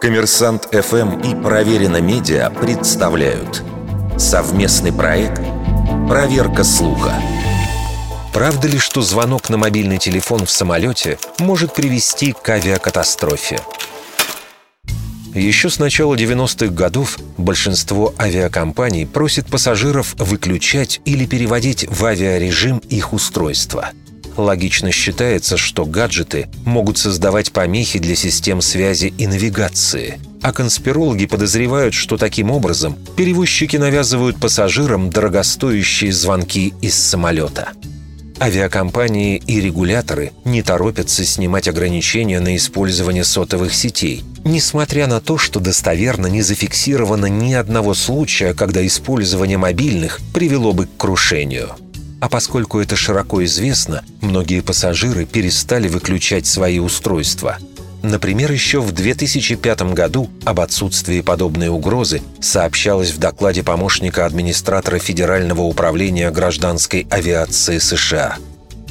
Коммерсант ФМ и Проверено Медиа представляют совместный проект «Проверка слуха». Правда ли, что звонок на мобильный телефон в самолете может привести к авиакатастрофе? Еще с начала 90-х годов большинство авиакомпаний просит пассажиров выключать или переводить в авиарежим их устройства. Логично считается, что гаджеты могут создавать помехи для систем связи и навигации. А конспирологи подозревают, что таким образом перевозчики навязывают пассажирам дорогостоящие звонки из самолета. Авиакомпании и регуляторы не торопятся снимать ограничения на использование сотовых сетей, несмотря на то, что достоверно не зафиксировано ни одного случая, когда использование мобильных привело бы к крушению. А поскольку это широко известно, многие пассажиры перестали выключать свои устройства – Например, еще в 2005 году об отсутствии подобной угрозы сообщалось в докладе помощника администратора Федерального управления гражданской авиации США.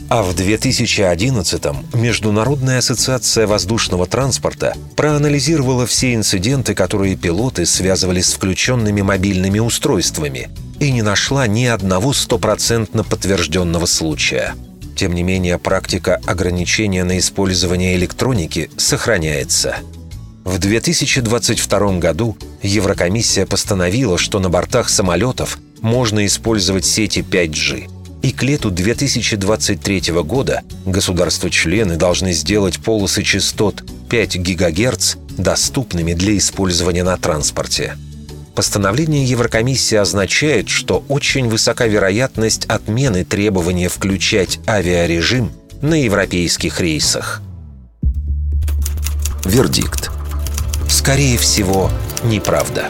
А в 2011-м Международная ассоциация воздушного транспорта проанализировала все инциденты, которые пилоты связывали с включенными мобильными устройствами, и не нашла ни одного стопроцентно подтвержденного случая – тем не менее, практика ограничения на использование электроники сохраняется. В 2022 году Еврокомиссия постановила, что на бортах самолетов можно использовать сети 5G. И к лету 2023 года государства-члены должны сделать полосы частот 5 ГГц доступными для использования на транспорте. Постановление Еврокомиссии означает, что очень высока вероятность отмены требования включать авиарежим на европейских рейсах. Вердикт. Скорее всего, неправда.